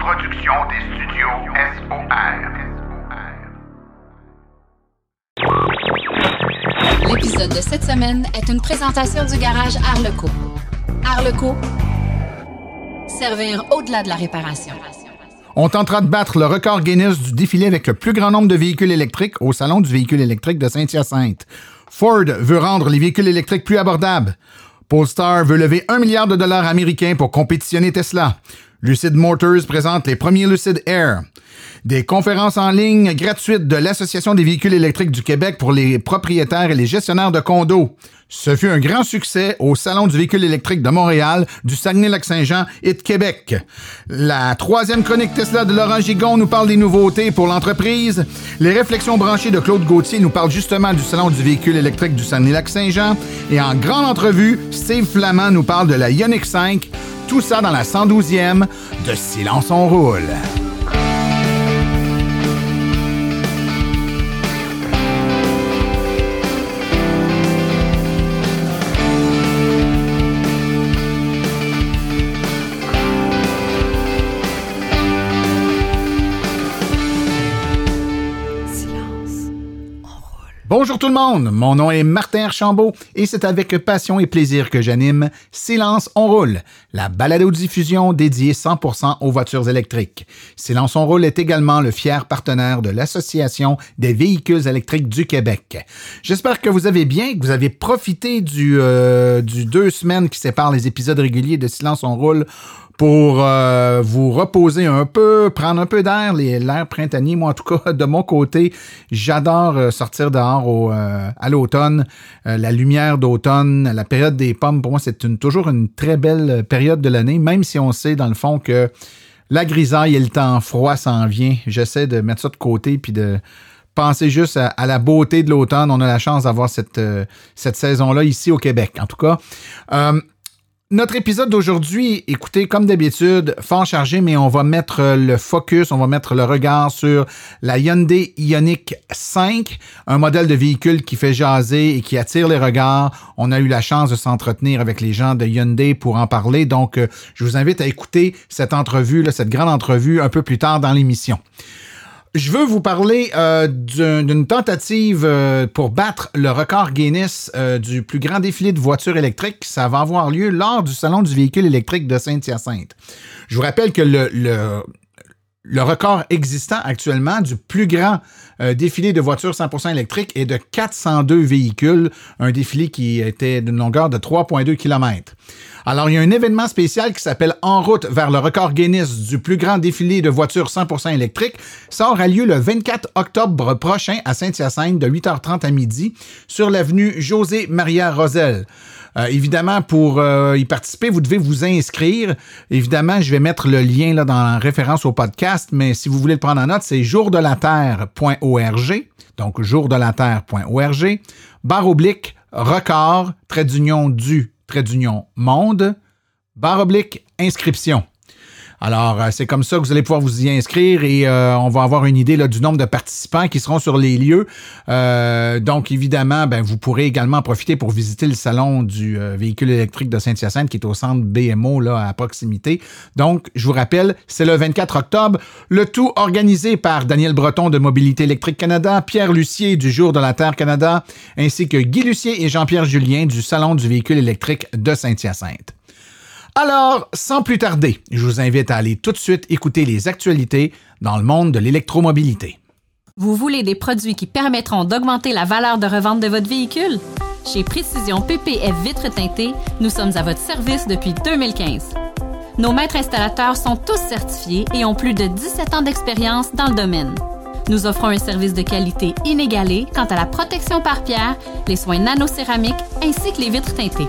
production des studios SOR. L'épisode de cette semaine est une présentation du garage Arleco. Arleco, servir au-delà de la réparation. On tentera de battre le record Guinness du défilé avec le plus grand nombre de véhicules électriques au Salon du véhicule électrique de Saint-Hyacinthe. Ford veut rendre les véhicules électriques plus abordables. Polestar veut lever un milliard de dollars américains pour compétitionner Tesla. Lucid Motors présente les premiers Lucid Air. Des conférences en ligne gratuites de l'Association des véhicules électriques du Québec pour les propriétaires et les gestionnaires de condos. Ce fut un grand succès au Salon du véhicule électrique de Montréal, du Saguenay-Lac-Saint-Jean et de Québec. La troisième chronique Tesla de Laurent Gigon nous parle des nouveautés pour l'entreprise. Les réflexions branchées de Claude Gauthier nous parlent justement du Salon du véhicule électrique du Saguenay-Lac-Saint-Jean. Et en grande entrevue, Steve Flamand nous parle de la Ioniq 5. Tout ça dans la 112e de Silence on roule. Bonjour tout le monde, mon nom est Martin Archambault et c'est avec passion et plaisir que j'anime Silence on roule, la balado-diffusion dédiée 100% aux voitures électriques. Silence on roule est également le fier partenaire de l'Association des véhicules électriques du Québec. J'espère que vous avez bien, que vous avez profité du, euh, du deux semaines qui séparent les épisodes réguliers de Silence on roule pour euh, vous reposer un peu, prendre un peu d'air, l'air printanier. Moi, en tout cas, de mon côté, j'adore euh, sortir dehors au, euh, à l'automne. la lumière d'automne, la période des pommes, pour moi, c'est une, toujours une très belle période de l'année, même si on sait, dans le fond, que la grisaille et le temps froid s'en vient. J'essaie de mettre ça de côté puis de penser juste à, à la beauté de l'automne. On a la chance d'avoir cette, cette saison-là ici au Québec, en tout cas. Notre épisode d'aujourd'hui, écoutez, comme d'habitude, fort chargé, mais on va mettre le focus, on va mettre le regard sur la Hyundai Ioniq 5, un modèle de véhicule qui fait jaser et qui attire les regards. On a eu la chance de s'entretenir avec les gens de Hyundai pour en parler, donc euh, je vous invite à écouter cette entrevue, cette grande entrevue un peu plus tard dans l'émission. Je veux vous parler euh, d'une tentative euh, pour battre le record Guinness euh, du plus grand défilé de voitures électriques. Ça va avoir lieu lors du Salon du véhicule électrique de Saint-Hyacinthe. Je vous rappelle que le, le, le record existant actuellement du plus grand défilé de voitures 100% électriques est de 402 véhicules, un défilé qui était d'une longueur de 3,2 km. Alors, il y a un événement spécial qui s'appelle En route vers le record Guinness du plus grand défilé de voitures 100% électriques. Ça aura lieu le 24 octobre prochain à Saint-Hyacinthe de 8h30 à midi sur l'avenue José Maria Rosel. Euh, évidemment, pour euh, y participer, vous devez vous inscrire. Évidemment, je vais mettre le lien là, dans la référence au podcast, mais si vous voulez le prendre en note, c'est jourdelaterre.org. Donc, jourdelaterre.org, barre oblique, record, trait d'union du trait d'union monde, barre oblique, inscription. Alors, euh, c'est comme ça que vous allez pouvoir vous y inscrire et euh, on va avoir une idée là, du nombre de participants qui seront sur les lieux. Euh, donc, évidemment, ben, vous pourrez également profiter pour visiter le salon du véhicule électrique de Saint-Hyacinthe qui est au centre BMO là, à proximité. Donc, je vous rappelle, c'est le 24 octobre. Le tout organisé par Daniel Breton de Mobilité électrique Canada, Pierre Lucier du Jour de la Terre Canada, ainsi que Guy Lucier et Jean-Pierre Julien du Salon du véhicule électrique de Saint-Hyacinthe. Alors, sans plus tarder, je vous invite à aller tout de suite écouter les actualités dans le monde de l'électromobilité. Vous voulez des produits qui permettront d'augmenter la valeur de revente de votre véhicule? Chez Précision PPF Vitres teintées, nous sommes à votre service depuis 2015. Nos maîtres installateurs sont tous certifiés et ont plus de 17 ans d'expérience dans le domaine. Nous offrons un service de qualité inégalé quant à la protection par pierre, les soins nanocéramiques ainsi que les vitres teintées.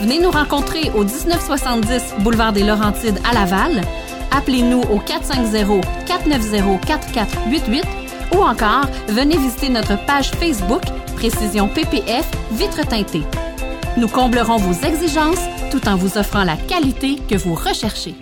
Venez nous rencontrer au 1970 boulevard des Laurentides à Laval, Appelez-nous au 450-490-4488 ou encore venez visiter notre page Facebook Précision PPF Vitre teintée. Nous comblerons vos exigences tout en vous offrant la qualité que vous recherchez.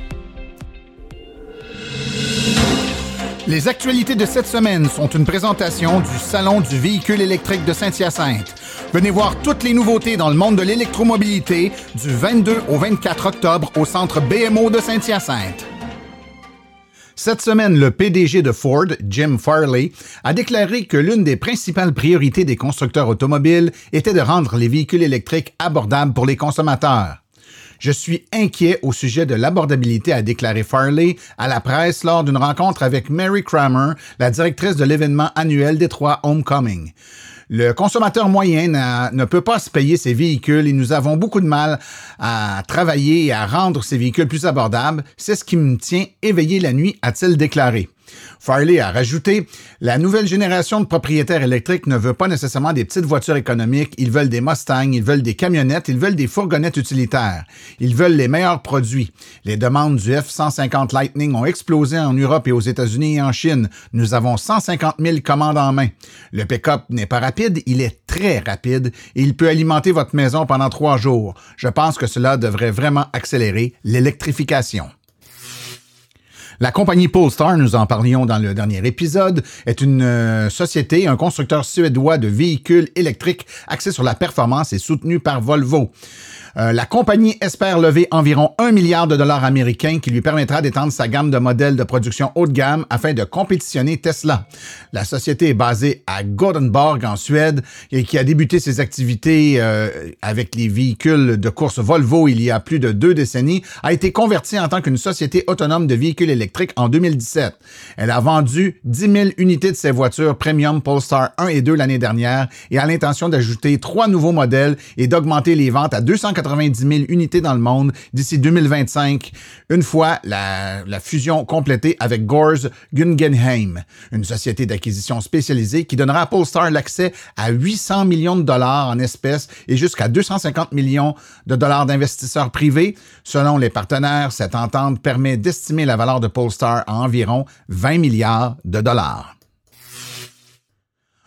Les actualités de cette semaine sont une présentation du Salon du véhicule électrique de Saint-Hyacinthe. Venez voir toutes les nouveautés dans le monde de l'électromobilité du 22 au 24 octobre au centre BMO de Saint-Hyacinthe. Cette semaine, le PDG de Ford, Jim Farley, a déclaré que l'une des principales priorités des constructeurs automobiles était de rendre les véhicules électriques abordables pour les consommateurs. Je suis inquiet au sujet de l'abordabilité, a déclaré Farley à la presse lors d'une rencontre avec Mary Kramer, la directrice de l'événement annuel Détroit Homecoming. Le consommateur moyen ne peut pas se payer ses véhicules et nous avons beaucoup de mal à travailler et à rendre ces véhicules plus abordables. C'est ce qui me tient éveillé la nuit, a-t-il déclaré. Farley a rajouté La nouvelle génération de propriétaires électriques ne veut pas nécessairement des petites voitures économiques, ils veulent des Mustangs, ils veulent des camionnettes, ils veulent des fourgonnettes utilitaires. Ils veulent les meilleurs produits. Les demandes du F-150 Lightning ont explosé en Europe et aux États-Unis et en Chine. Nous avons 150 000 commandes en main. Le pick-up n'est pas rapide, il est très rapide et il peut alimenter votre maison pendant trois jours. Je pense que cela devrait vraiment accélérer l'électrification. La compagnie Polestar, nous en parlions dans le dernier épisode, est une euh, société, un constructeur suédois de véhicules électriques axé sur la performance et soutenu par Volvo. Euh, la compagnie espère lever environ un milliard de dollars américains qui lui permettra d'étendre sa gamme de modèles de production haut de gamme afin de compétitionner Tesla. La société est basée à Gothenburg en Suède et qui a débuté ses activités euh, avec les véhicules de course Volvo il y a plus de deux décennies, a été convertie en tant qu'une société autonome de véhicules électriques en 2017. Elle a vendu 10 000 unités de ses voitures premium Polestar 1 et 2 l'année dernière et a l'intention d'ajouter trois nouveaux modèles et d'augmenter les ventes à 280 90 000 unités dans le monde d'ici 2025, une fois la, fusion complétée avec Gores Guggenheim, une société d'acquisition spécialisée qui donnera à Polestar l'accès à 800 millions de dollars en espèces et jusqu'à 250 millions de dollars d'investisseurs privés. Selon les partenaires, cette entente permet d'estimer la valeur de Polestar à environ 20 milliards de dollars.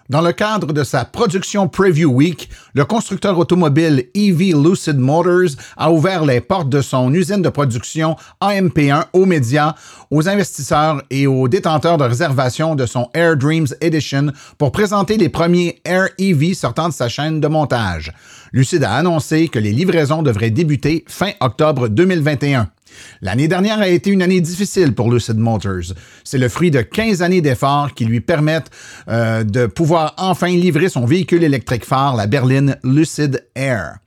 Dans le cadre de sa production Preview Week, le constructeur automobile EV Lucid Motors a ouvert les portes de son usine de production AMP1 aux médias, aux investisseurs et aux détenteurs de réservation de son Air Dreams Edition pour présenter les premiers Air EV sortant de sa chaîne de montage. Lucid a annoncé que les livraisons devraient débuter fin octobre 2021. L'année dernière a été une année difficile pour Lucid Motors. C'est le fruit de 15 années d'efforts qui lui permettent euh, de pouvoir enfin livrer son véhicule électrique phare, la berline Lucid Air.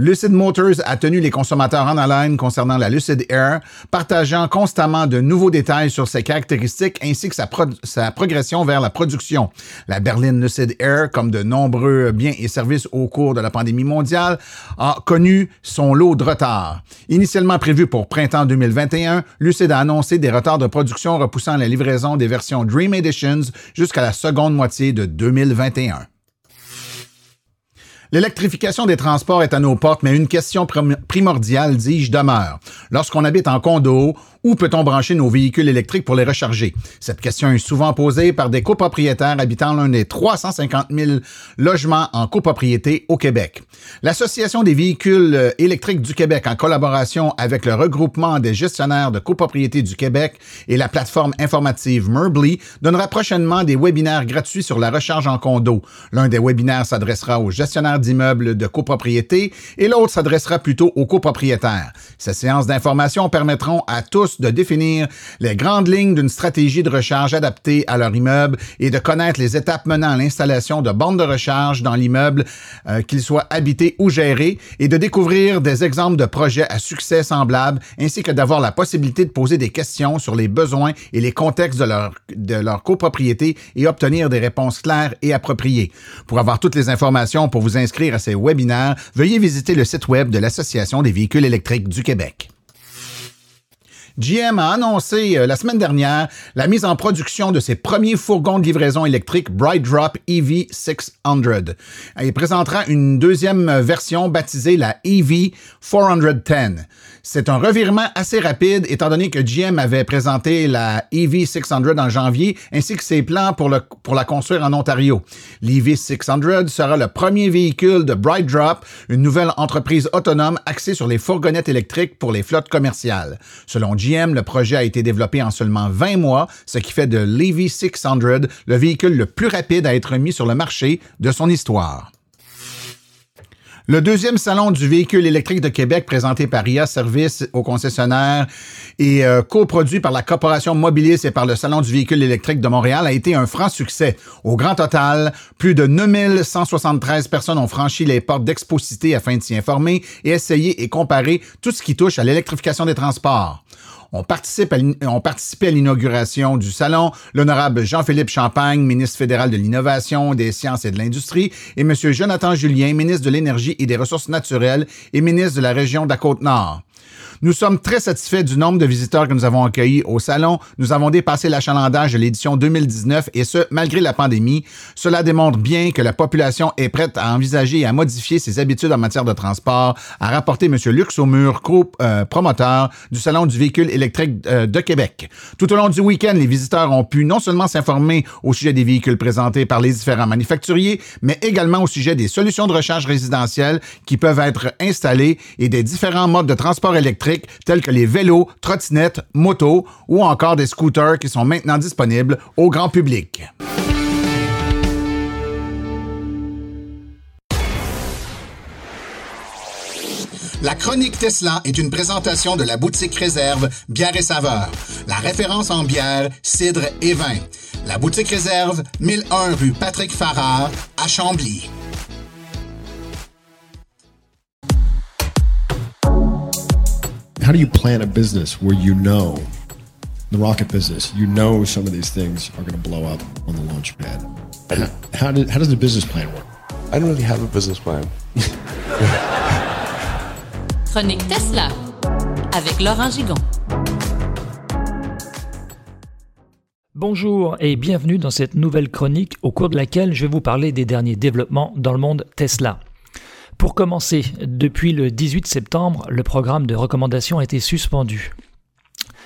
Lucid Motors a tenu les consommateurs en haleine concernant la Lucid Air, partageant constamment de nouveaux détails sur ses caractéristiques ainsi que sa, progression vers la production. La berline Lucid Air, comme de nombreux biens et services au cours de la pandémie mondiale, a connu son lot de retard. Initialement prévu pour printemps 2021, Lucid a annoncé des retards de production repoussant la livraison des versions Dream Editions jusqu'à la seconde moitié de 2021. L'électrification des transports est à nos portes, mais une question primordiale, dis-je, demeure. Lorsqu'on habite en condo où peut-on brancher nos véhicules électriques pour les recharger? Cette question est souvent posée par des copropriétaires habitant l'un des 350 000 logements en copropriété au Québec. L'Association des véhicules euh, électriques du Québec, en collaboration avec le regroupement des gestionnaires de copropriété du Québec et la plateforme informative Merbly, donnera prochainement des webinaires gratuits sur la recharge en condo. L'un des webinaires s'adressera aux gestionnaires d'immeubles de copropriété et l'autre s'adressera plutôt aux copropriétaires. Ces séances d'information permettront à tous de définir les grandes lignes d'une stratégie de recharge adaptée à leur immeuble et de connaître les étapes menant à l'installation de bornes de recharge dans l'immeuble, euh, qu'il soit habité ou géré, et de découvrir des exemples de projets à succès semblables, ainsi que d'avoir la possibilité de poser des questions sur les besoins et les contextes de leur, de leur copropriété et obtenir des réponses claires et appropriées. Pour avoir toutes les informations pour vous inscrire à ces webinaires, veuillez visiter le site web de l'Association des véhicules électriques du Québec. GM a annoncé euh, la semaine dernière la mise en production de ses premiers fourgons de livraison électrique Bright Drop EV 600. Il présentera une deuxième version baptisée la EV 410. C'est un revirement assez rapide étant donné que GM avait présenté la EV600 en janvier ainsi que ses plans pour, la construire en Ontario. L'EV600 sera le premier véhicule de Bright Drop, une nouvelle entreprise autonome axée sur les fourgonnettes électriques pour les flottes commerciales. Selon GM, le projet a été développé en seulement 20 mois, ce qui fait de l'EV600 le véhicule le plus rapide à être mis sur le marché de son histoire. Le deuxième salon du véhicule électrique de Québec présenté par IA Service aux concessionnaires et euh, coproduit par la Corporation Mobilis et par le Salon du véhicule électrique de Montréal a été un franc succès. Au grand total, plus de 9173 personnes ont franchi les portes d'Exposité afin de s'y informer et essayer et comparer tout ce qui touche à l'électrification des transports. On, participe on participait à l'inauguration du salon l'honorable Jean-Philippe Champagne, ministre fédéral de l'Innovation, des Sciences et de l'Industrie, et M. Jonathan Julien, ministre de l'Énergie et des Ressources naturelles et ministre de la région de la Côte-Nord. Nous sommes très satisfaits du nombre de visiteurs que nous avons accueillis au salon. Nous avons dépassé l'achalandage de l'édition 2019 et ce, malgré la pandémie. Cela démontre bien que la population est prête à envisager et à modifier ses habitudes en matière de transport, a rapporté M. Lux Aumur, co-promoteur du Salon du véhicule électrique euh, de Québec. Tout au long du week-end, les visiteurs ont pu non seulement s'informer au sujet des véhicules présentés par les différents manufacturiers, mais également au sujet des solutions de recharge résidentielles qui peuvent être installées et des différents modes de transport électrique tels que les vélos, trottinettes, motos ou encore des scooters qui sont maintenant disponibles au grand public. La chronique Tesla est une présentation de la boutique Réserve Bière et Saveur, la référence en bière, cidre et vin. La boutique Réserve, 1001 rue Patrick Farrar, à Chambly. How do you plan a business where you know the rocket business, you know some of these things are going to blow up on the launch pad? How, how, did, how does the business plan work? I don't really have a business plan. Chronique Tesla avec Laurent Gigon. Bonjour et bienvenue dans cette nouvelle chronique au cours de laquelle je vais vous parler des derniers développements dans le monde Tesla. Pour commencer, depuis le 18 septembre, le programme de recommandation a été suspendu.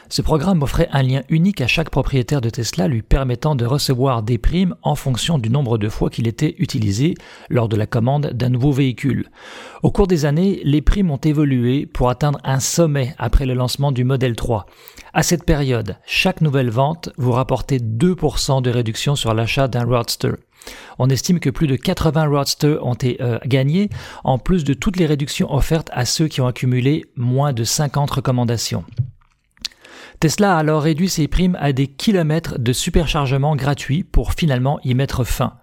Ce programme offrait un lien unique à chaque propriétaire de Tesla lui permettant de recevoir des primes en fonction du nombre de fois qu'il était utilisé lors de la commande d'un nouveau véhicule. Au cours des années, les primes ont évolué pour atteindre un sommet après le lancement du modèle 3. À cette période, chaque nouvelle vente vous rapportait 2% de réduction sur l'achat d'un Roadster. On estime que plus de 80 Roadsters ont été euh, gagnés, en plus de toutes les réductions offertes à ceux qui ont accumulé moins de 50 recommandations. Tesla a alors réduit ses primes à des kilomètres de superchargement gratuits pour finalement y mettre fin.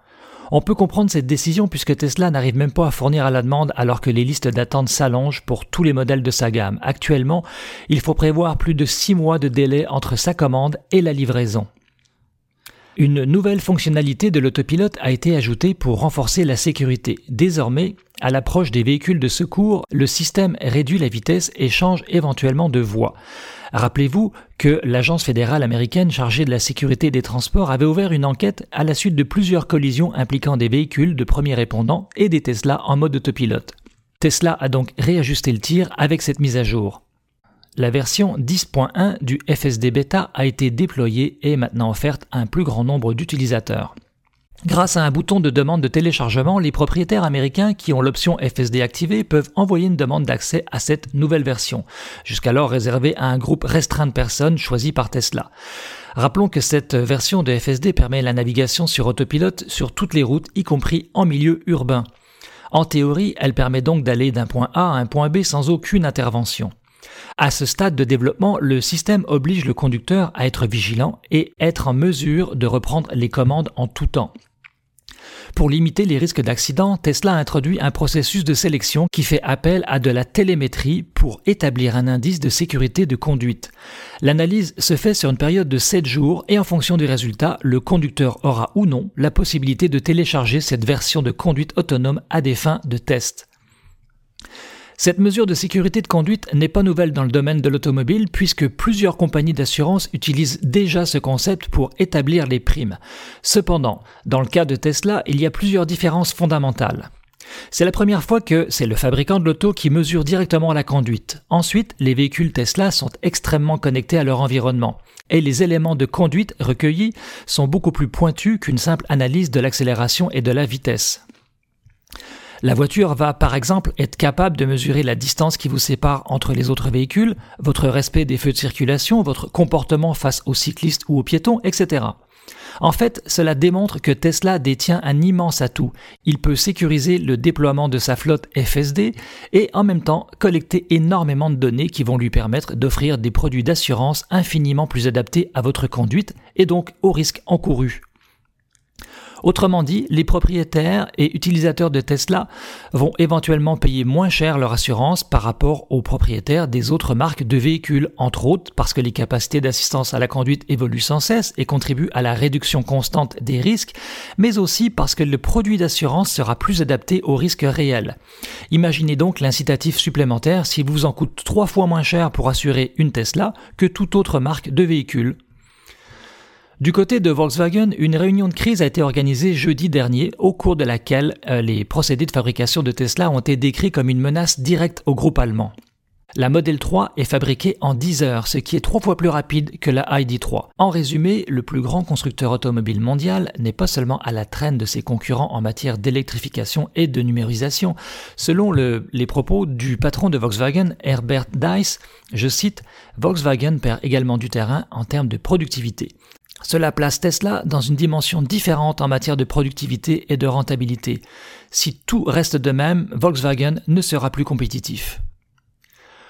On peut comprendre cette décision puisque Tesla n'arrive même pas à fournir à la demande alors que les listes d'attente s'allongent pour tous les modèles de sa gamme. Actuellement, il faut prévoir plus de 6 mois de délai entre sa commande et la livraison. Une nouvelle fonctionnalité de l'autopilote a été ajoutée pour renforcer la sécurité. Désormais, à l'approche des véhicules de secours, le système réduit la vitesse et change éventuellement de voie. Rappelez-vous que l'agence fédérale américaine chargée de la sécurité des transports avait ouvert une enquête à la suite de plusieurs collisions impliquant des véhicules de premiers répondants et des Tesla en mode autopilote. Tesla a donc réajusté le tir avec cette mise à jour. La version 10.1 du FSD Beta a été déployée et est maintenant offerte à un plus grand nombre d'utilisateurs. Grâce à un bouton de demande de téléchargement, les propriétaires américains qui ont l'option FSD activée peuvent envoyer une demande d'accès à cette nouvelle version, jusqu'alors réservée à un groupe restreint de personnes choisies par Tesla. Rappelons que cette version de FSD permet la navigation sur autopilote sur toutes les routes, y compris en milieu urbain. En théorie, elle permet donc d'aller d'un point A à un point B sans aucune intervention. À ce stade de développement, le système oblige le conducteur à être vigilant et être en mesure de reprendre les commandes en tout temps. Pour limiter les risques d'accident, Tesla a introduit un processus de sélection qui fait appel à de la télémétrie pour établir un indice de sécurité de conduite. L'analyse se fait sur une période de 7 jours et en fonction du résultat, le conducteur aura ou non la possibilité de télécharger cette version de conduite autonome à des fins de test. Cette mesure de sécurité de conduite n'est pas nouvelle dans le domaine de l'automobile puisque plusieurs compagnies d'assurance utilisent déjà ce concept pour établir les primes. Cependant, dans le cas de Tesla, il y a plusieurs différences fondamentales. C'est la première fois que c'est le fabricant de l'auto qui mesure directement la conduite. Ensuite, les véhicules Tesla sont extrêmement connectés à leur environnement. Et les éléments de conduite recueillis sont beaucoup plus pointus qu'une simple analyse de l'accélération et de la vitesse. La voiture va par exemple être capable de mesurer la distance qui vous sépare entre les autres véhicules, votre respect des feux de circulation, votre comportement face aux cyclistes ou aux piétons, etc. En fait, cela démontre que Tesla détient un immense atout. Il peut sécuriser le déploiement de sa flotte FSD et en même temps collecter énormément de données qui vont lui permettre d'offrir des produits d'assurance infiniment plus adaptés à votre conduite et donc aux risques encourus. Autrement dit, les propriétaires et utilisateurs de Tesla vont éventuellement payer moins cher leur assurance par rapport aux propriétaires des autres marques de véhicules, entre autres parce que les capacités d'assistance à la conduite évoluent sans cesse et contribuent à la réduction constante des risques, mais aussi parce que le produit d'assurance sera plus adapté aux risques réels. Imaginez donc l'incitatif supplémentaire si vous en coûte trois fois moins cher pour assurer une Tesla que toute autre marque de véhicule. Du côté de Volkswagen, une réunion de crise a été organisée jeudi dernier, au cours de laquelle euh, les procédés de fabrication de Tesla ont été décrits comme une menace directe au groupe allemand. La Model 3 est fabriquée en 10 heures, ce qui est trois fois plus rapide que la ID3. En résumé, le plus grand constructeur automobile mondial n'est pas seulement à la traîne de ses concurrents en matière d'électrification et de numérisation. Selon les propos du patron de Volkswagen, Herbert Dice, je cite, Volkswagen perd également du terrain en termes de productivité. Cela place Tesla dans une dimension différente en matière de productivité et de rentabilité. Si tout reste de même, Volkswagen ne sera plus compétitif.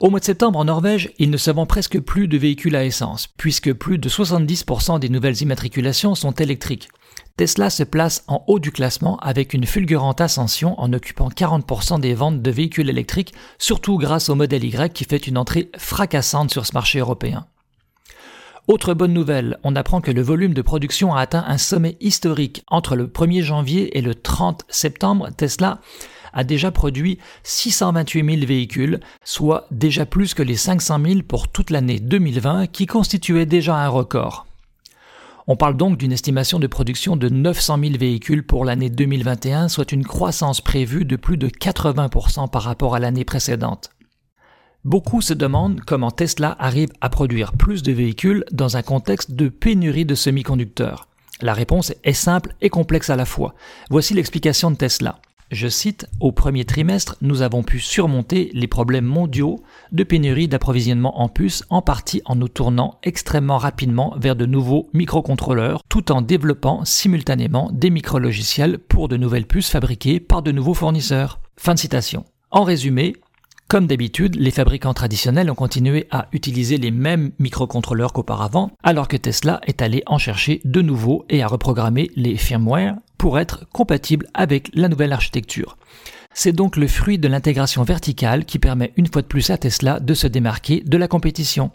Au mois de septembre en Norvège, il ne se vend presque plus de véhicules à essence, puisque plus de 70% des nouvelles immatriculations sont électriques. Tesla se place en haut du classement avec une fulgurante ascension en occupant 40% des ventes de véhicules électriques, surtout grâce au modèle Y qui fait une entrée fracassante sur ce marché européen. Autre bonne nouvelle, on apprend que le volume de production a atteint un sommet historique. Entre le 1er janvier et le 30 septembre, Tesla a déjà produit 628 000 véhicules, soit déjà plus que les 500 000 pour toute l'année 2020 qui constituait déjà un record. On parle donc d'une estimation de production de 900 000 véhicules pour l'année 2021, soit une croissance prévue de plus de 80% par rapport à l'année précédente. Beaucoup se demandent comment Tesla arrive à produire plus de véhicules dans un contexte de pénurie de semi-conducteurs. La réponse est simple et complexe à la fois. Voici l'explication de Tesla. Je cite, Au premier trimestre, nous avons pu surmonter les problèmes mondiaux de pénurie d'approvisionnement en puces, en partie en nous tournant extrêmement rapidement vers de nouveaux microcontrôleurs, tout en développant simultanément des micrologiciels pour de nouvelles puces fabriquées par de nouveaux fournisseurs. Fin de citation. En résumé, comme d'habitude, les fabricants traditionnels ont continué à utiliser les mêmes microcontrôleurs qu'auparavant, alors que Tesla est allé en chercher de nouveaux et à reprogrammer les firmware pour être compatibles avec la nouvelle architecture. C'est donc le fruit de l'intégration verticale qui permet une fois de plus à Tesla de se démarquer de la compétition.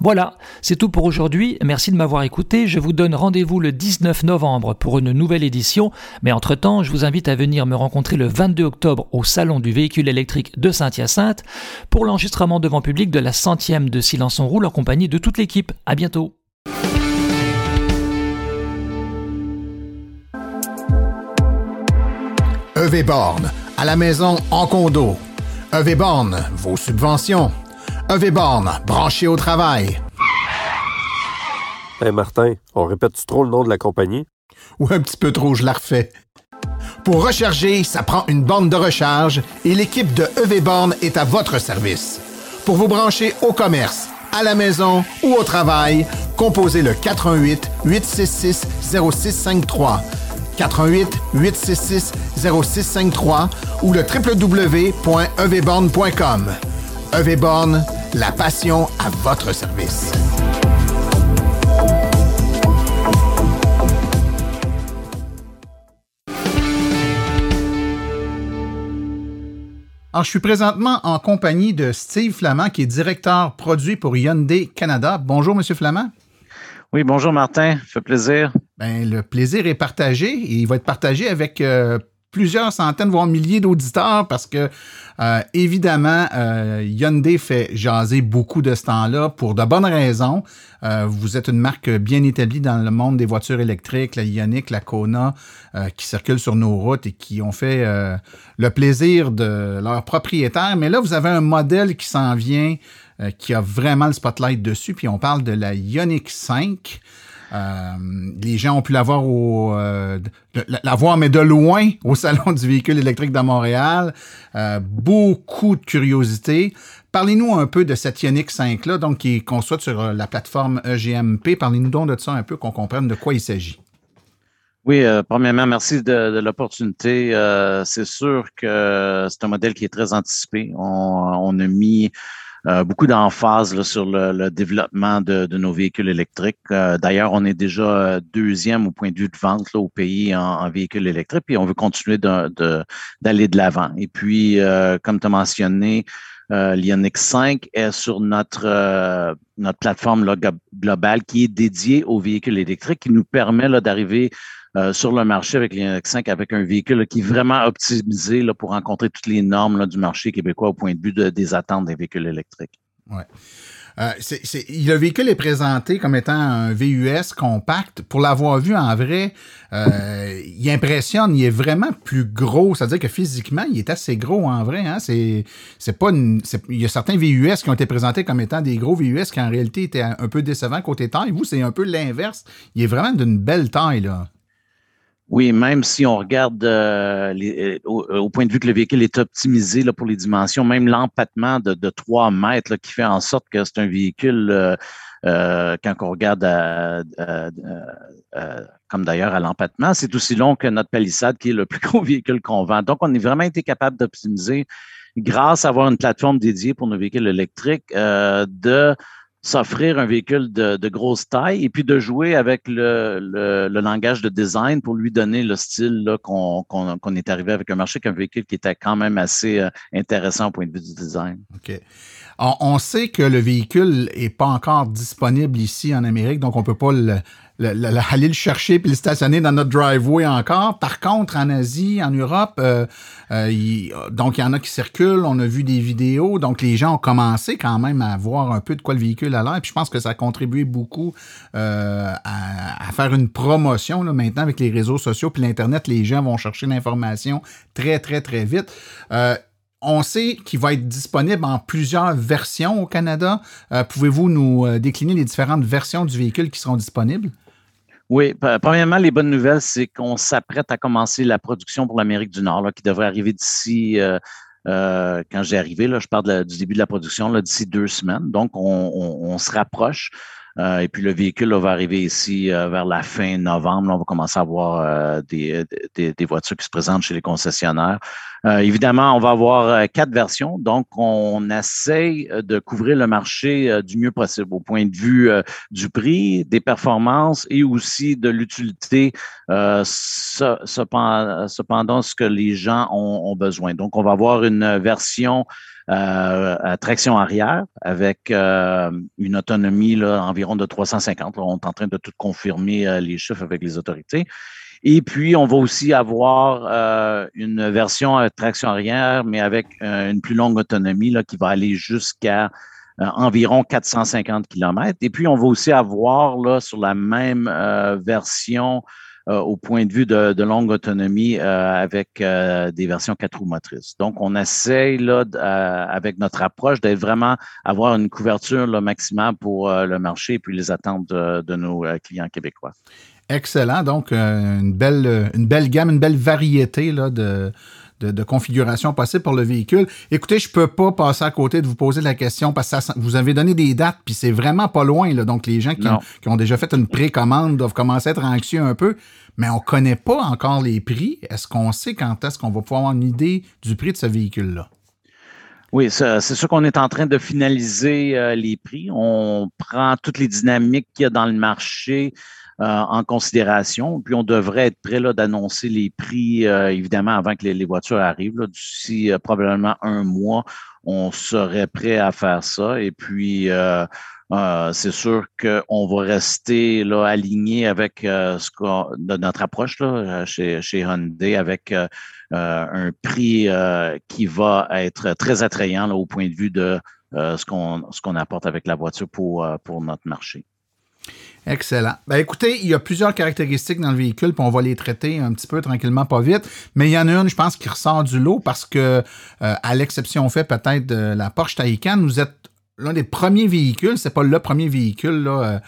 Voilà, c'est tout pour aujourd'hui. Merci de m'avoir écouté. Je vous donne rendez-vous le 19 novembre pour une nouvelle édition. Mais entre-temps, je vous invite à venir me rencontrer le 22 octobre au Salon du véhicule électrique de Saint-Hyacinthe pour l'enregistrement devant public de la centième de Silence en roule en compagnie de toute l'équipe. À bientôt. EV Born, à la maison en condo. EV Born, vos subventions. EV-Born, branché au travail. Hey Martin, on répète trop le nom de la compagnie? Ou un petit peu trop, je la refais. Pour recharger, ça prend une borne de recharge et l'équipe de EV-Born est à votre service. Pour vous brancher au commerce, à la maison ou au travail, composez le 418 866 0653. 418 866 0653 ou le EV-Born, la passion à votre service. Alors, je suis présentement en compagnie de Steve Flamand, qui est directeur produit pour Hyundai Canada. Bonjour, Monsieur Flamand. Oui, bonjour Martin, ça fait plaisir. Ben, le plaisir est partagé et il va être partagé avec euh, plusieurs centaines, voire milliers d'auditeurs parce que, euh, évidemment, euh, Hyundai fait jaser beaucoup de ce temps-là pour de bonnes raisons. Euh, vous êtes une marque bien établie dans le monde des voitures électriques, la Ioniq, la Kona, qui circulent sur nos routes et qui ont fait le plaisir de leurs propriétaires. Mais là, vous avez un modèle qui s'en vient, qui a vraiment le spotlight dessus, puis on parle de la Ioniq 5. Euh, les gens ont pu la voir euh, mais de loin, au Salon du véhicule électrique de Montréal. Euh, beaucoup de curiosité. Parlez-nous un peu de cette Ioniq 5-là, donc qui est construite sur la plateforme EGMP. Parlez-nous donc de ça un peu, qu'on comprenne de quoi il s'agit. Oui, premièrement, merci de, l'opportunité. c'est sûr que c'est un modèle qui est très anticipé. on a mis euh, beaucoup d'emphase sur le, développement de, nos véhicules électriques. Euh, d'ailleurs, on est déjà euh, deuxième au point de vue de vente au pays en, véhicules électriques, puis on veut continuer d'aller de, l'avant. Et puis, comme tu as mentionné, l'Ionix 5 est sur notre, notre plateforme globale qui est dédiée aux véhicules électriques, qui nous permet d'arriver euh, sur le marché avec les 5 avec un véhicule qui est vraiment optimisé pour rencontrer toutes les normes du marché québécois au point de vue des attentes des véhicules électriques. Ouais. Euh, le véhicule est présenté comme étant un VUS compact. Pour l'avoir vu en vrai, euh, il impressionne. Il est vraiment plus gros. C'est-à-dire que physiquement, il est assez gros en vrai. Hein? C'est, pas il y a certains VUS qui ont été présentés comme étant des gros VUS qui en réalité étaient un peu décevants côté taille. Vous, c'est un peu l'inverse. Il est vraiment d'une belle taille là. Oui, même si on regarde euh, euh, au, point de vue que le véhicule est optimisé là, pour les dimensions, même l'empattement de, de 3 mètres qui fait en sorte que c'est un véhicule, euh, quand on regarde comme d'ailleurs à l'empattement, c'est aussi long que notre palissade qui est le plus gros véhicule qu'on vend. Donc, on est vraiment été capable d'optimiser grâce à avoir une plateforme dédiée pour nos véhicules électriques de s'offrir un véhicule de, grosse taille et puis de jouer avec le, langage de design pour lui donner le style qu'on est arrivé avec un marché qu'un véhicule qui était quand même assez euh, intéressant au point de vue du design. OK. On, sait que le véhicule n'est pas encore disponible ici en Amérique, donc on ne peut pas le, aller le chercher puis le stationner dans notre driveway encore. Par contre, en Asie, en Europe, euh, euh, donc il y en a qui circulent, on a vu des vidéos, donc les gens ont commencé quand même à voir un peu de quoi le véhicule a l'air. Puis je pense que ça a contribué beaucoup euh, à, faire une promotion. Maintenant, avec les réseaux sociaux puis l'Internet, les gens vont chercher l'information très, très, très vite on sait qu'il va être disponible en plusieurs versions au Canada. Pouvez-vous nous décliner les différentes versions du véhicule qui seront disponibles? Oui, premièrement, les bonnes nouvelles, c'est qu'on s'apprête à commencer la production pour l'Amérique du Nord, qui devrait arriver d'ici, euh, euh, quand j'ai arrivé, là, je parle du début de la production, d'ici deux semaines. Donc, on, se rapproche. Euh, et puis le véhicule va arriver ici vers la fin novembre. on va commencer à avoir des, des, voitures qui se présentent chez les concessionnaires. Euh, évidemment, on va avoir euh, quatre versions, donc on essaye euh, de couvrir le marché du mieux possible au point de vue du prix, des performances et aussi de l'utilité, cependant, ce que les gens ont, besoin. Donc, on va avoir une version à traction arrière avec une autonomie là, environ de 350. on est en train de tout confirmer les chiffres avec les autorités. Et puis, on va aussi avoir euh, une version à traction arrière, mais avec euh, une plus longue autonomie là, qui va aller jusqu'à euh, environ 450 km. Et puis, on va aussi avoir là, sur la même version au point de vue de, longue autonomie avec des versions quatre roues motrices. Donc, on essaye là, avec notre approche d'être vraiment avoir une couverture là, maximale pour le marché et puis les attentes de nos clients québécois. Excellent. Donc, euh, une, belle, une belle gamme, une belle variété là, de, de, configuration possible pour le véhicule. Écoutez, je peux pas passer à côté de vous poser la question parce que vous avez donné des dates, puis c'est vraiment pas loin. Là, donc, les gens qui ont, déjà fait une précommande doivent commencer à être anxieux un peu, mais on connaît pas encore les prix. Est-ce qu'on sait quand est-ce qu'on va pouvoir avoir une idée du prix de ce véhicule-là? Oui, c'est sûr qu'on est en train de finaliser euh, les prix. On prend toutes les dynamiques qu'il y a dans le marché. Euh, en considération. Puis on devrait être prêt d'annoncer les prix, euh, évidemment, avant que les, voitures arrivent. D'ici euh, probablement un mois, on serait prêt à faire ça. Et puis, c'est sûr qu'on va rester là, aligné avec ce de notre approche là, chez, chez Hyundai avec un prix qui va être très attrayant au point de vue de ce qu'on apporte avec la voiture pour, pour notre marché. Excellent. Ben, écoutez, il y a plusieurs caractéristiques dans le véhicule, puis on va les traiter un petit peu tranquillement, pas vite. Mais il y en a une, je pense, qui ressort du lot parce que, euh, à l'exception fait peut-être de la Porsche Taycan, vous êtes l'un des premiers véhicules, c'est pas le premier véhicule là, euh,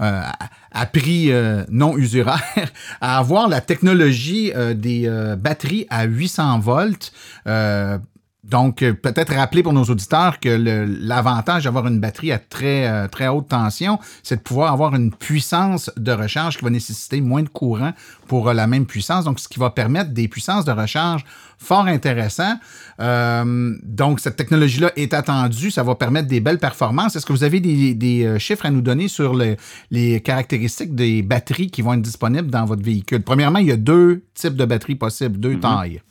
euh, à prix non usuraire, à avoir la technologie des batteries à 800 volts donc, euh, peut-être rappeler pour nos auditeurs que l'avantage d'avoir une batterie à très, euh, très haute tension, c'est de pouvoir avoir une puissance de recharge qui va nécessiter moins de courant pour euh, la même puissance. Donc, ce qui va permettre des puissances de recharge fort intéressantes. donc, cette technologie-là est attendue. Ça va permettre des belles performances. Est-ce que vous avez des, chiffres à nous donner sur les caractéristiques des batteries qui vont être disponibles dans votre véhicule? Premièrement, il y a deux types de batteries possibles, deux mm-hmm. tailles.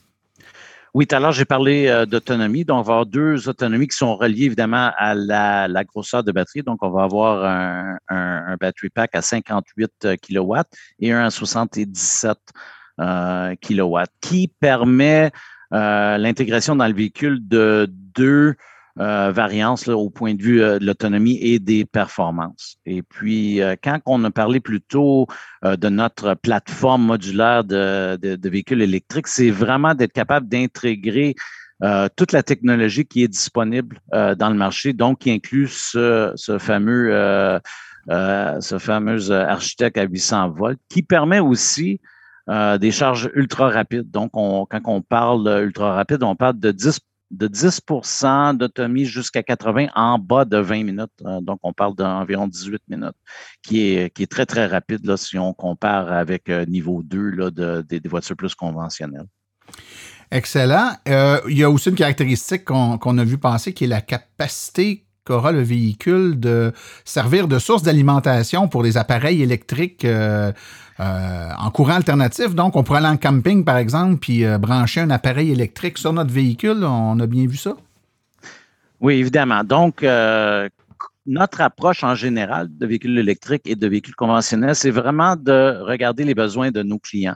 Oui, tout à l'heure, j'ai parlé euh, d'autonomie. Donc, on va avoir deux autonomies qui sont reliées évidemment à la, grosseur de batterie. Donc, on va avoir un, un, battery pack à 58 kW et un à 77 euh, kW qui permet euh, l'intégration dans le véhicule de deux euh, variance au point de vue euh, de l'autonomie et des performances. Et puis, euh, quand on a parlé plus tôt de notre plateforme modulaire de, véhicules électriques, c'est vraiment d'être capable d'intégrer toute la technologie qui est disponible dans le marché, donc qui inclut ce, fameux, ce fameux architecte à 800 volts, qui permet aussi des charges ultra rapides. Donc, on, quand on parle ultra rapide, on parle de 10 de 10% d'autonomie jusqu'à 80 en bas de 20 minutes. Euh, donc, on parle d'environ 18 minutes, qui est, très, très rapide là, si on compare avec euh, niveau 2 là, de, des, voitures plus conventionnelles. Excellent. Euh, il y a aussi une caractéristique qu'on a vu passer qui est la capacité qu'aura le véhicule de servir de source d'alimentation pour des appareils électriques en courant alternatif. Donc, on pourrait aller en camping, par exemple, puis euh, brancher un appareil électrique sur notre véhicule. On a bien vu ça? Oui, évidemment. Donc, euh, notre approche en général de véhicules électriques et de véhicules conventionnels, c'est vraiment de regarder les besoins de nos clients.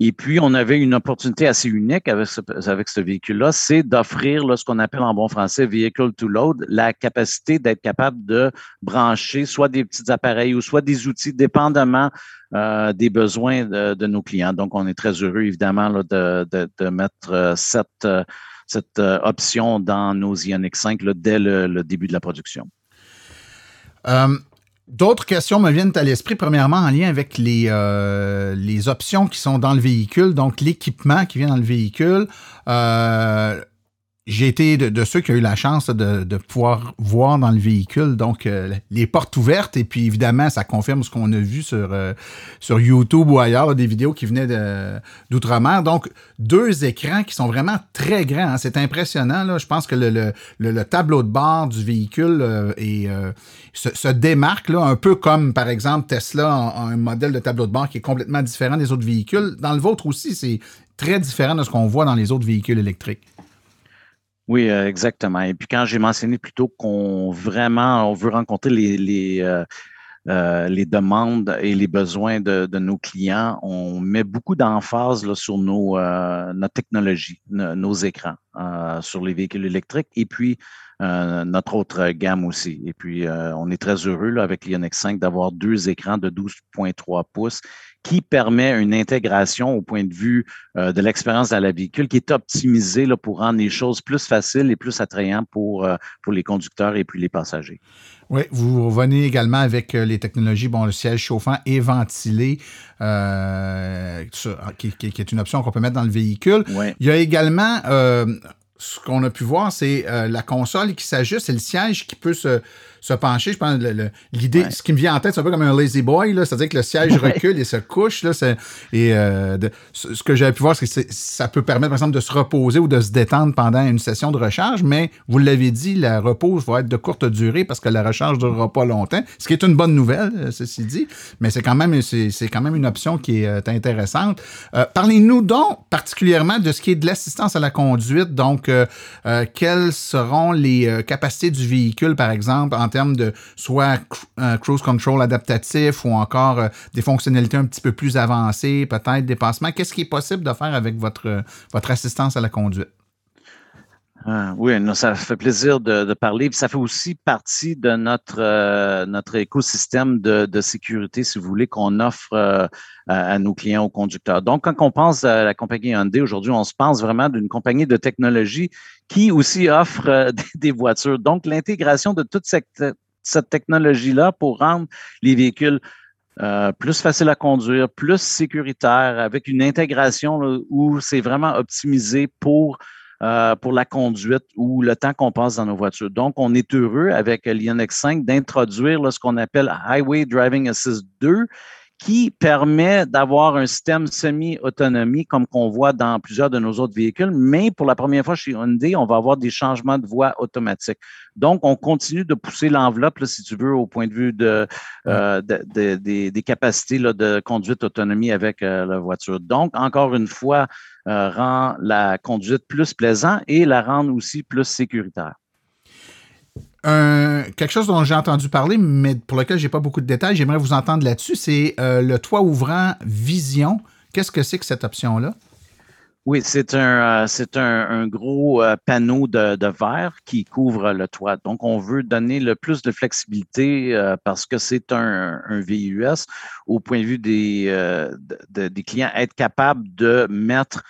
Et puis, on avait une opportunité assez unique avec ce, avec ce véhicule-là, c'est d'offrir ce qu'on appelle en bon français vehicle to load, la capacité d'être capable de brancher soit des petits appareils ou soit des outils, dépendamment euh, des besoins de, nos clients. Donc, on est très heureux, évidemment, de, de, mettre euh, cette, euh, cette option dans nos Ioniq 5 dès le, début de la production. D'autres questions me viennent à l'esprit. Premièrement, en lien avec les, euh, les options qui sont dans le véhicule, donc l'équipement qui vient dans le véhicule. Euh, j'ai été de, ceux qui ont eu la chance de, pouvoir voir dans le véhicule, donc euh, les portes ouvertes, et puis évidemment, ça confirme ce qu'on a vu sur, euh, sur YouTube ou ailleurs, des vidéos qui venaient d'outre-mer. Donc, deux écrans qui sont vraiment très grands. Hein. C'est impressionnant. Je pense que le, le, tableau de bord du véhicule euh, se, démarque, là, un peu comme, par exemple, Tesla a un modèle de tableau de bord qui est complètement différent des autres véhicules. Dans le vôtre aussi, c'est très différent de ce qu'on voit dans les autres véhicules électriques. Oui, euh, exactement. Et puis quand j'ai mentionné plutôt qu'on vraiment on veut rencontrer les, les, euh, euh, les demandes et les besoins de, de, nos clients, on met beaucoup d'emphase sur nos, notre technologie, nos écrans sur les véhicules électriques et puis notre autre gamme aussi. Et puis, on est très heureux là, avec l'Ionix 5 d'avoir deux écrans de 12,3 pouces qui permet une intégration au point de vue euh, de l'expérience dans la véhicule qui est optimisée là, pour rendre les choses plus faciles et plus attrayantes pour, euh, pour les conducteurs et puis les passagers. Oui, vous revenez également avec euh, les technologies, bon, le siège chauffant et ventilé, qui, est une option qu'on peut mettre dans le véhicule. Il y a également ce qu'on a pu voir, c'est la console qui s'ajuste et le siège qui peut se, se pencher. Je pense l'idée, ce qui me vient en tête, c'est un peu comme un lazy boy, c'est-à-dire que le siège recule et se couche. Là, et euh, ce que j'avais pu voir, c'est que ça peut permettre, par exemple, de se reposer ou de se détendre pendant une session de recharge, mais vous l'avez dit, la repose va être de courte durée parce que la recharge ne durera pas longtemps, ce qui est une bonne nouvelle, euh, ceci dit, mais c'est quand même c'est quand même une option qui est euh, intéressante. Parlez-nous donc particulièrement de ce qui est de l'assistance à la conduite, donc Donc, quelles seront les capacités du véhicule, par exemple, en termes de soit cruise control adaptatif ou encore des fonctionnalités un petit peu plus avancées, peut-être dépassement? Qu'est-ce qui est possible de faire avec votre assistance à la conduite? Ah, oui, ça fait plaisir de, parler. ça fait aussi partie de notre, euh, notre écosystème de, sécurité, si vous voulez, qu'on offre euh, à, nos clients, aux conducteurs. Donc, quand on pense à la compagnie Hyundai aujourd'hui, on se pense vraiment d'une compagnie de technologie qui aussi offre euh, des, voitures. Donc, l'intégration de toute cette, cette technologie-là pour rendre les véhicules plus faciles à conduire, plus sécuritaires, avec une intégration où c'est vraiment optimisé pour euh, pour la conduite ou le temps qu'on passe dans nos voitures. Donc, on est heureux avec l'INX 5 d'introduire ce qu'on appelle Highway Driving Assist 2 qui permet d'avoir un système semi-autonomie comme qu'on voit dans plusieurs de nos autres véhicules, mais pour la première fois chez Hyundai, on va avoir des changements de voie automatiques. Donc, on continue de pousser l'enveloppe, si tu veux, au point de vue de, euh, des capacités de conduite autonomie avec euh, la voiture. Donc, encore une fois, euh, rend la conduite plus plaisante et la rend aussi plus sécuritaire. quelque chose dont j'ai entendu parler, mais pour lequel je n'ai pas beaucoup de détails, j'aimerais vous entendre là-dessus, c'est euh, le toit ouvrant Vision. Qu'est-ce que c'est que cette option-là? Oui, c'est un, euh, c'est un, gros euh, panneau de, verre qui couvre le toit. Donc, on veut donner le plus de flexibilité euh, parce que c'est un, VUS au point de vue des, des clients, être capable de mettre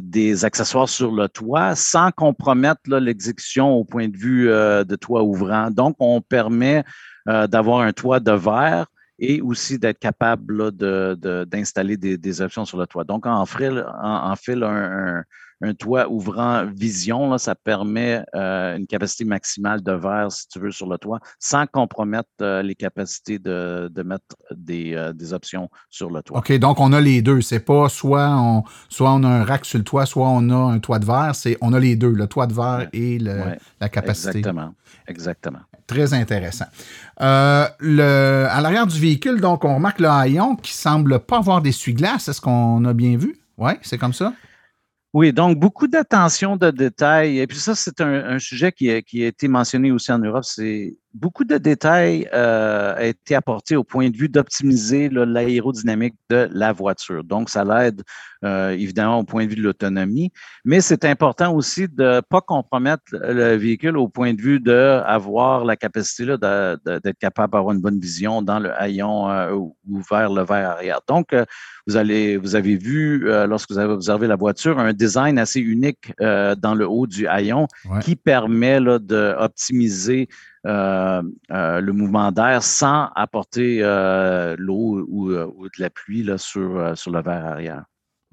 des accessoires sur le toit sans compromettre l'exécution au point de vue de toit ouvrant. Donc, on permet d'avoir un toit de verre et aussi d'être capable d'installer des, options sur le toit. Donc, en, fait, en, fait un, toit ouvrant vision, ça permet euh, une capacité maximale de verre, si tu veux, sur le toit, sans compromettre euh, les capacités de, mettre euh, des, options sur le toit. OK, donc on a les deux. C'est pas soit on, soit on a un rack sur le toit, soit on a un toit de verre. C'est on a les deux, le toit de verre et la capacité. Exactement. Exactement. Très intéressant. Euh, à l'arrière du véhicule, donc, on remarque le haillon qui semble pas avoir d'essuie-glace. Est-ce qu'on a bien vu? Oui, c'est comme ça? Oui, donc beaucoup d'attention de détails. Et puis ça, c'est un, sujet qui a, qui a, été mentionné aussi en Europe. C'est beaucoup de détails euh, ont été apportés au point de vue d'optimiser l'aérodynamique de la voiture. Donc, ça l'aide euh, évidemment au point de vue de l'autonomie, mais c'est important aussi de ne pas compromettre le véhicule au point de vue d'avoir la capacité d'être capable d'avoir une bonne vision dans le haillon euh, ou vers le verre arrière. Donc, euh, vous, allez, vous avez vu, euh, lorsque vous avez observé la voiture, un design assez unique dans le haut du haillon qui permet d'optimiser euh, euh, le mouvement d'air sans apporter euh, l'eau ou, de la pluie là, sur, sur le verre arrière.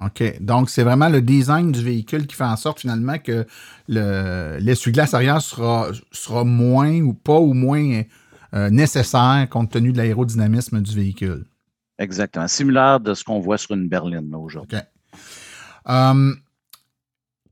OK. Donc, c'est vraiment le design du véhicule qui fait en sorte finalement que l'essuie-glace arrière sera, sera moins ou pas ou moins nécessaire compte tenu de l'aérodynamisme du véhicule. Exactement. Similaire de ce qu'on voit sur une berline aujourd'hui. OK.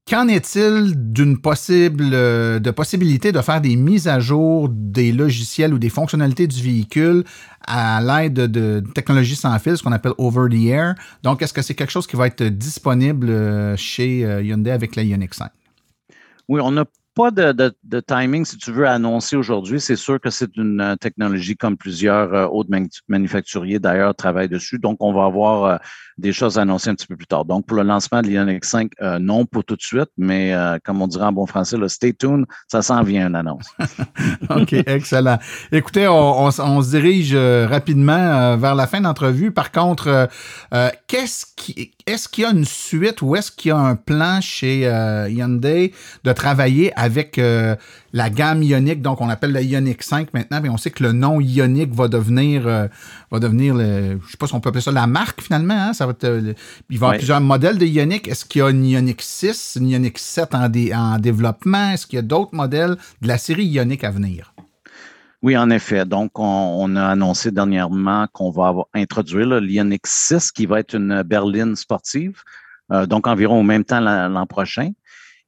Qu'en est-il d'une possible euh, de possibilité de faire des mises à jour des logiciels ou des fonctionnalités du véhicule à l'aide de, technologies sans fil, ce qu'on appelle over the air? Donc, est-ce que c'est quelque chose qui va être disponible euh, chez euh, Hyundai avec la Ioniq 5? Oui, on a pas de, timing, si tu veux, annoncer aujourd'hui. C'est sûr que c'est une euh, technologie comme plusieurs euh, autres manufacturiers d'ailleurs travaillent dessus. Donc, on va avoir euh, des choses à annoncer un petit peu plus tard. Donc, pour le lancement de l'Ionix 5, non pour tout de suite, mais comme on dirait en bon français, le stay tuned, ça s'en vient une annonce. OK, excellent. Écoutez, on, se dirige rapidement vers la fin d'entrevue. Par contre, qu'est-ce qui, est-ce qu'il y a une suite ou est-ce qu'il y a un plan chez Hyundai de travailler avec avec euh, la gamme Ioniq, donc on appelle la Ioniq 5 maintenant, mais on sait que le nom Ioniq va devenir, euh, va devenir le, je sais pas si on peut appeler ça la marque finalement. Hein, ça va euh, il va y avoir plusieurs modèles de Ioniq. Est-ce qu'il y a une Ioniq 6, une Ioniq 7 en, en développement? Est-ce qu'il y a d'autres modèles de la série Ioniq à venir? Oui, en effet. Donc, on, a annoncé dernièrement qu'on va introduire l'Ioniq 6, qui va être une berline sportive, donc environ au même temps l'an prochain.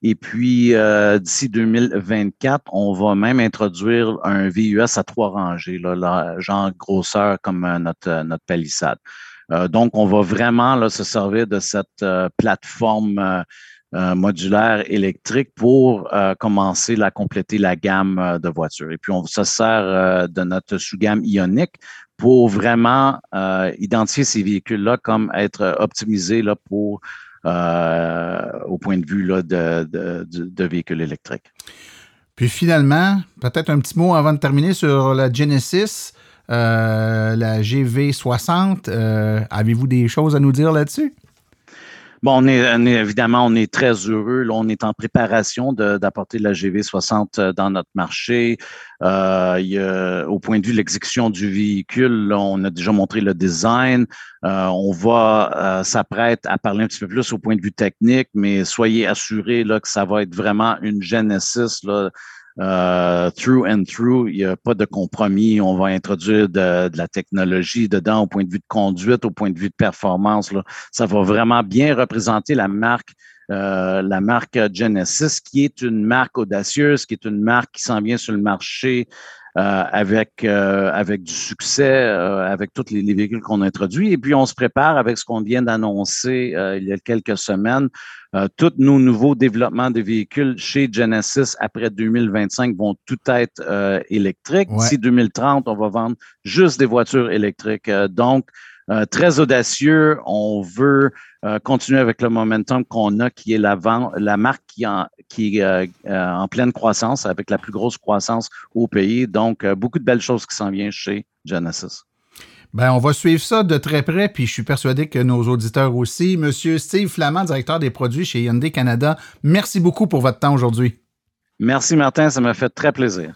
Et puis, euh, d'ici 2024, on va même introduire un VUS à trois rangées, là, genre grosseur comme euh, notre, euh, notre palissade. donc, on va vraiment là, se servir de cette plateforme modulaire électrique pour commencer à compléter la gamme de voitures. Et puis, on se sert de notre sous-gamme ionique pour vraiment identifier ces véhicules-là comme être optimisés là, pour au point de vue là, de, de, véhicules électriques. Puis finalement, peut-être un petit mot avant de terminer sur la Genesis, euh, la GV60. Euh, avez-vous des choses à nous dire là-dessus? Bon, on est, évidemment, on est très heureux. Là, on est en préparation d'apporter la GV60 euh, dans notre marché. Euh, au point de vue de l'exécution du véhicule, on a déjà montré le design. Euh, on va s'apprête à parler un petit peu plus au point de vue technique, mais soyez assurés là, que ça va être vraiment une Genesis là, euh, through and through, il n'y a pas de compromis. On va introduire de, la technologie dedans au point de vue de conduite, au point de vue de performance. Là. Ça va vraiment bien représenter la marque, euh, la marque Genesis, qui est une marque audacieuse, qui est une marque qui s'en vient sur le marché avec avec du succès, avec tous les, les véhicules qu'on a introduits. Et puis on se prépare avec ce qu'on vient d'annoncer il y a quelques semaines euh, tous nos nouveaux développements de véhicules chez Genesis après 2025 vont tout être euh, électriques. D'ici 2030, on va vendre juste des voitures électriques. Euh, très audacieux. On veut continuer avec le momentum qu'on a, qui est la, la marque qui, en, qui est en pleine croissance, avec la plus grosse croissance au pays. Donc, beaucoup de belles choses qui s'en viennent chez Genesis. Ben, on va suivre ça de très près, puis je suis persuadé que nos auditeurs aussi. Monsieur Steve Flamand, directeur des produits chez Hyundai Canada, merci beaucoup pour votre temps aujourd'hui. Merci Martin, ça m'a fait très plaisir.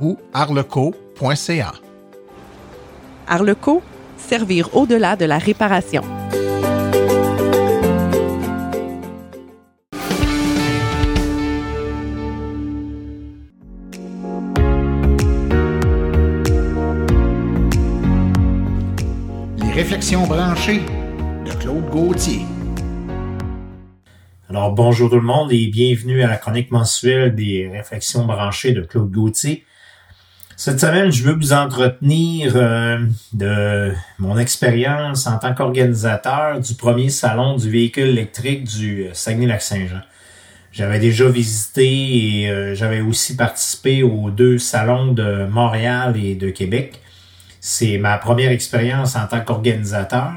ou arleco.ca. Arleco, servir au-delà de la réparation. Les réflexions branchées de Claude Gauthier. Alors bonjour tout le monde et bienvenue à la chronique mensuelle des réflexions branchées de Claude Gauthier. Cette semaine, je veux vous entretenir euh, de mon expérience en tant qu'organisateur du premier salon du véhicule électrique du Saguenay-Lac-Saint-Jean. J'avais déjà visité et euh, j'avais aussi participé aux deux salons de Montréal et de Québec. C'est ma première expérience en tant qu'organisateur.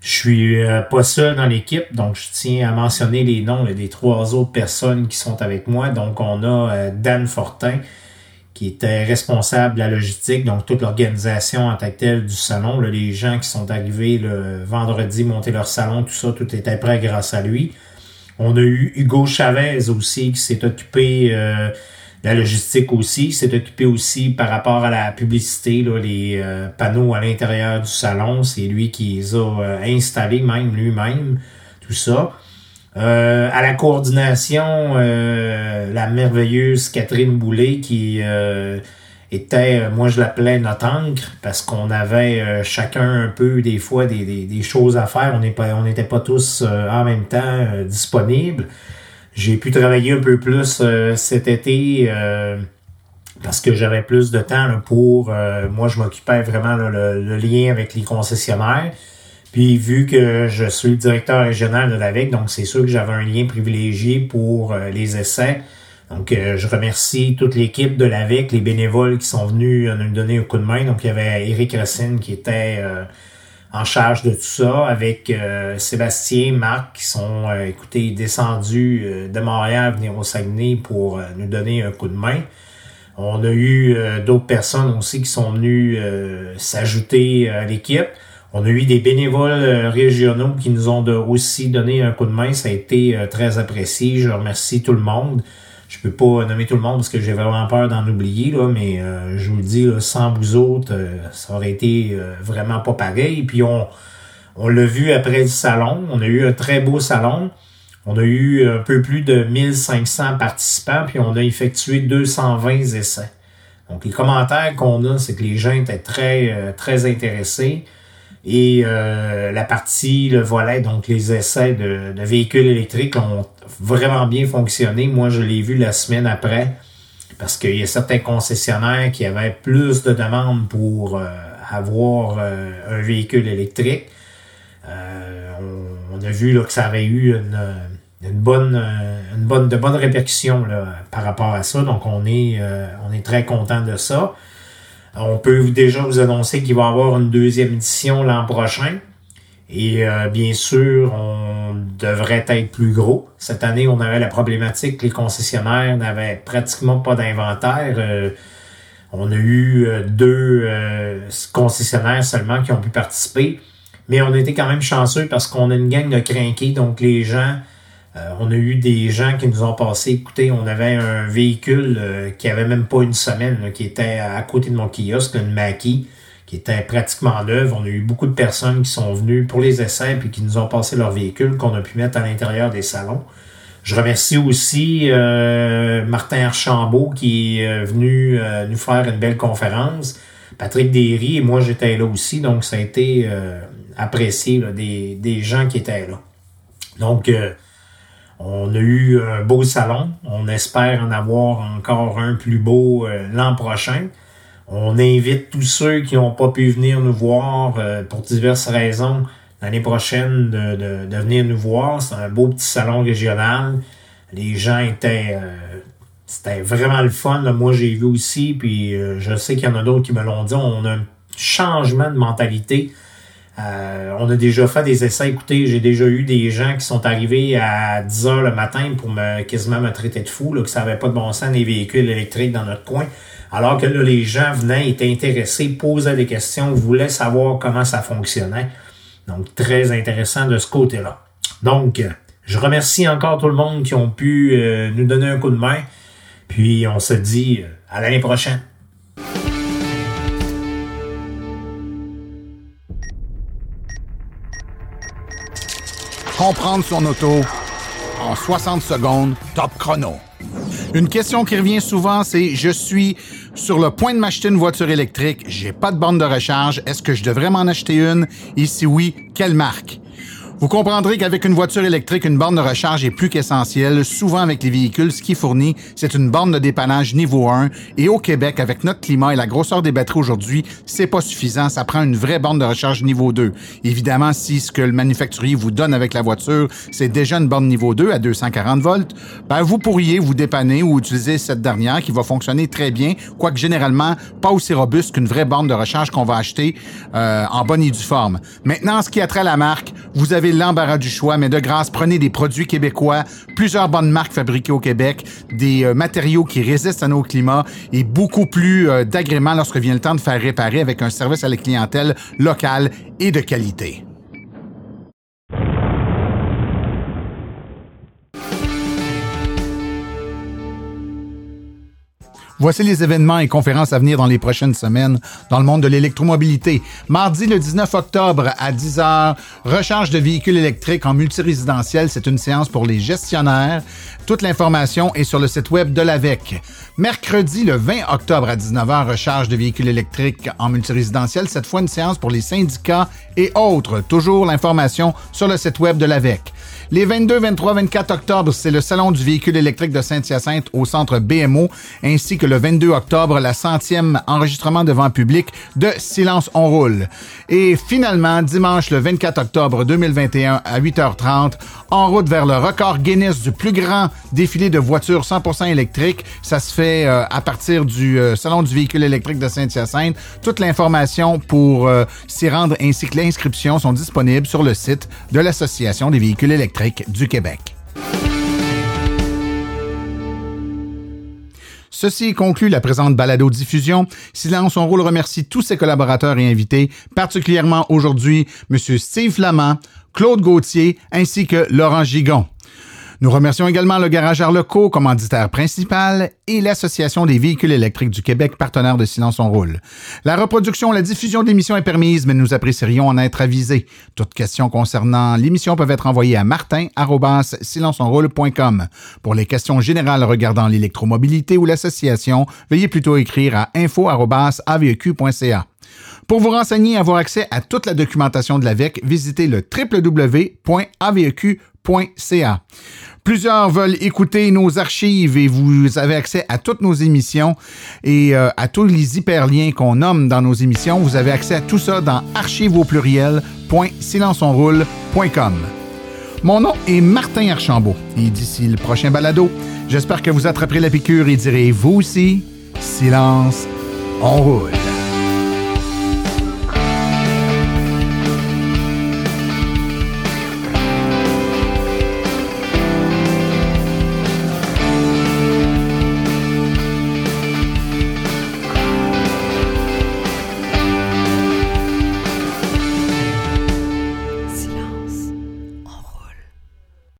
Je suis euh, pas seul dans l'équipe, donc je tiens à mentionner les noms des trois autres personnes qui sont avec moi. Donc on a Dan Fortin, qui était responsable de la logistique, donc toute l'organisation en tant que telle du salon. les gens qui sont arrivés le vendredi, monter leur salon, tout ça, tout était prêt grâce à lui. On a eu Hugo Chavez aussi qui s'est occupé euh, de la logistique aussi, s'est occupé aussi par rapport à la publicité, là, les euh, panneaux à l'intérieur du salon. C'est lui qui les a euh, installés même lui-même, tout ça. Euh, à la coordination, euh, la merveilleuse Catherine Boulet qui euh, était, moi je l'appelais notre encre parce qu'on avait chacun un peu des fois des, des, choses à faire. On n'était on n'était pas tous en même temps disponibles. J'ai pu travailler un peu plus cet été parce que j'avais plus de temps pour moi je m'occupais vraiment le, lien avec les concessionnaires Puis vu que je suis le directeur régional de l'AVEC, donc c'est sûr que j'avais un lien privilégié pour euh, les essais. Donc euh, je remercie toute l'équipe de l'AVEC, les bénévoles qui sont venus nous donner un coup de main. Donc il y avait Eric Racine qui était en charge de tout ça, avec Sébastien, Marc qui sont, écoutez, descendus de Montréal venir au Saguenay pour nous donner un coup de main. On a eu d'autres personnes aussi qui sont venues s'ajouter à l'équipe. On a eu des bénévoles euh, régionaux qui nous ont aussi donné un coup de main. Ça a été euh, très apprécié. Je remercie tout le monde. Je peux pas nommer tout le monde parce que j'ai vraiment peur d'en oublier, là, mais euh, je vous le dis, sans vous autres, ça aurait été vraiment pas pareil. Puis on, on l'a vu après le salon. On a eu un très beau salon. On a eu un peu plus de 1500 participants, puis on a effectué 220 essais. Donc les commentaires qu'on a, c'est que les gens étaient très, très intéressés. Et euh, la partie, le volet, donc les essais de, véhicules électriques ont vraiment bien fonctionné. Moi, je l'ai vu la semaine après parce qu'il y a certains concessionnaires qui avaient plus de demandes pour euh, avoir euh, un véhicule électrique. On, a vu là, que ça avait eu une, une bonne, une bonne, de bonnes répercussions là, par rapport à ça. Donc, on est, on est très content de ça. On peut déjà vous annoncer qu'il va y avoir une deuxième édition l'an prochain. Et euh, bien sûr, on devrait être plus gros. Cette année, on avait la problématique que les concessionnaires n'avaient pratiquement pas d'inventaire. Euh, on a eu euh, deux concessionnaires seulement qui ont pu participer. Mais on a été quand même chanceux parce qu'on a une gang de crinqués. Donc les gens euh, on a eu des gens qui nous ont passé, écoutez, on avait un véhicule euh, qui avait même pas une semaine, qui était à côté de mon kiosque, une Mackie, qui était pratiquement neuve. On a eu beaucoup de personnes qui sont venues pour les essais et qui nous ont passé leur véhicule qu'on a pu mettre à l'intérieur des salons. Je remercie aussi euh, Martin Archambault qui est venu nous faire une belle conférence. Patrick Derry et moi j'étais là aussi, donc ça a été apprécié des, des gens qui étaient là. Donc on a eu un beau salon. On espère en avoir encore un plus beau euh, l'an prochain. On invite tous ceux qui n'ont pas pu venir nous voir euh, pour diverses raisons l'année prochaine de, de, venir nous voir. C'est un beau petit salon régional. Les gens étaient... Euh, c'était vraiment le fun. Moi, j'ai vu aussi, puis je sais qu'il y en a d'autres qui me l'ont dit, on a un changement de mentalité euh, on a déjà fait des essais. Écoutez, j'ai déjà eu des gens qui sont arrivés à 10 heures le matin pour me quasiment me traiter de fou, là, que ça n'avait pas de bon sens des véhicules électriques dans notre coin. Alors que là, les gens venaient, étaient intéressés, posaient des questions, voulaient savoir comment ça fonctionnait. Donc, très intéressant de ce côté-là. Donc, je remercie encore tout le monde qui ont pu euh, nous donner un coup de main. Puis, on se dit euh, à l'année prochaine. Comprendre son auto en 60 secondes, top chrono. Une question qui revient souvent, c'est je suis sur le point de m'acheter une voiture électrique, j'ai pas de bande de recharge, est-ce que je devrais m'en acheter une et si oui, quelle marque? Vous comprendrez qu'avec une voiture électrique, une borne de recharge est plus qu'essentielle. Souvent, avec les véhicules, ce qui est fourni, c'est une borne de dépannage niveau 1. Et au Québec, avec notre climat et la grosseur des batteries aujourd'hui, c'est pas suffisant. Ça prend une vraie borne de recharge niveau 2. Évidemment, si ce que le manufacturier vous donne avec la voiture, c'est déjà une borne niveau 2 à 240 volts, ben, vous pourriez vous dépanner ou utiliser cette dernière qui va fonctionner très bien, quoique généralement pas aussi robuste qu'une vraie borne de recharge qu'on va acheter euh, en bonne et due forme. Maintenant, ce qui a trait à la marque, vous avez l'embarras du choix, mais de grâce, prenez des produits québécois, plusieurs bonnes marques fabriquées au Québec, des euh, matériaux qui résistent à nos climats et beaucoup plus euh, d'agréments lorsque vient le temps de faire réparer avec un service à la clientèle local et de qualité. Voici les événements et conférences à venir dans les prochaines semaines dans le monde de l'électromobilité. Mardi le 19 octobre à 10h, recharge de véhicules électriques en multirésidentiel. C'est une séance pour les gestionnaires. Toute l'information est sur le site web de l'AVEC. Mercredi le 20 octobre à 19h, recharge de véhicules électriques en multirésidentiel. Cette fois, une séance pour les syndicats et autres. Toujours l'information sur le site web de l'AVEC. Les 22, 23, 24 octobre, c'est le Salon du véhicule électrique de Saint-Hyacinthe au centre BMO, ainsi que le 22 octobre, la centième enregistrement devant public de Silence on roule. Et finalement, dimanche le 24 octobre 2021 à 8h30, en route vers le record Guinness du plus grand défilé de voitures 100% électriques. Ça se fait euh, à partir du euh, Salon du véhicule électrique de Saint-Hyacinthe. Toute l'information pour euh, s'y rendre ainsi que l'inscription sont disponibles sur le site de l'Association des véhicules électriques du Québec. Ceci conclut la présente balado-diffusion. Silence on roule remercie tous ses collaborateurs et invités, particulièrement aujourd'hui M. Steve Flamand, Claude Gauthier ainsi que Laurent Gigon. Nous remercions également le Garage Arleco, commanditaire principal, et l'Association des véhicules électriques du Québec, partenaire de Silence on roule. La reproduction, la diffusion d'émissions est permise, mais nous apprécierions en être avisés. Toutes questions concernant l'émission peuvent être envoyées à martin@silenceonroule.com. Pour les questions générales regardant l'électromobilité ou l'association, veuillez plutôt écrire à info@aveq.ca. Pour vous renseigner et avoir accès à toute la documentation de l'AVEC, visitez le www.aveq.ca. Plusieurs veulent écouter nos archives et vous avez accès à toutes nos émissions et euh, à tous les hyperliens qu'on nomme dans nos émissions. Vous avez accès à tout ça dans archives au. Mon nom est Martin Archambault et d'ici le prochain balado, j'espère que vous attraperez la piqûre et direz vous aussi, silence, on roule.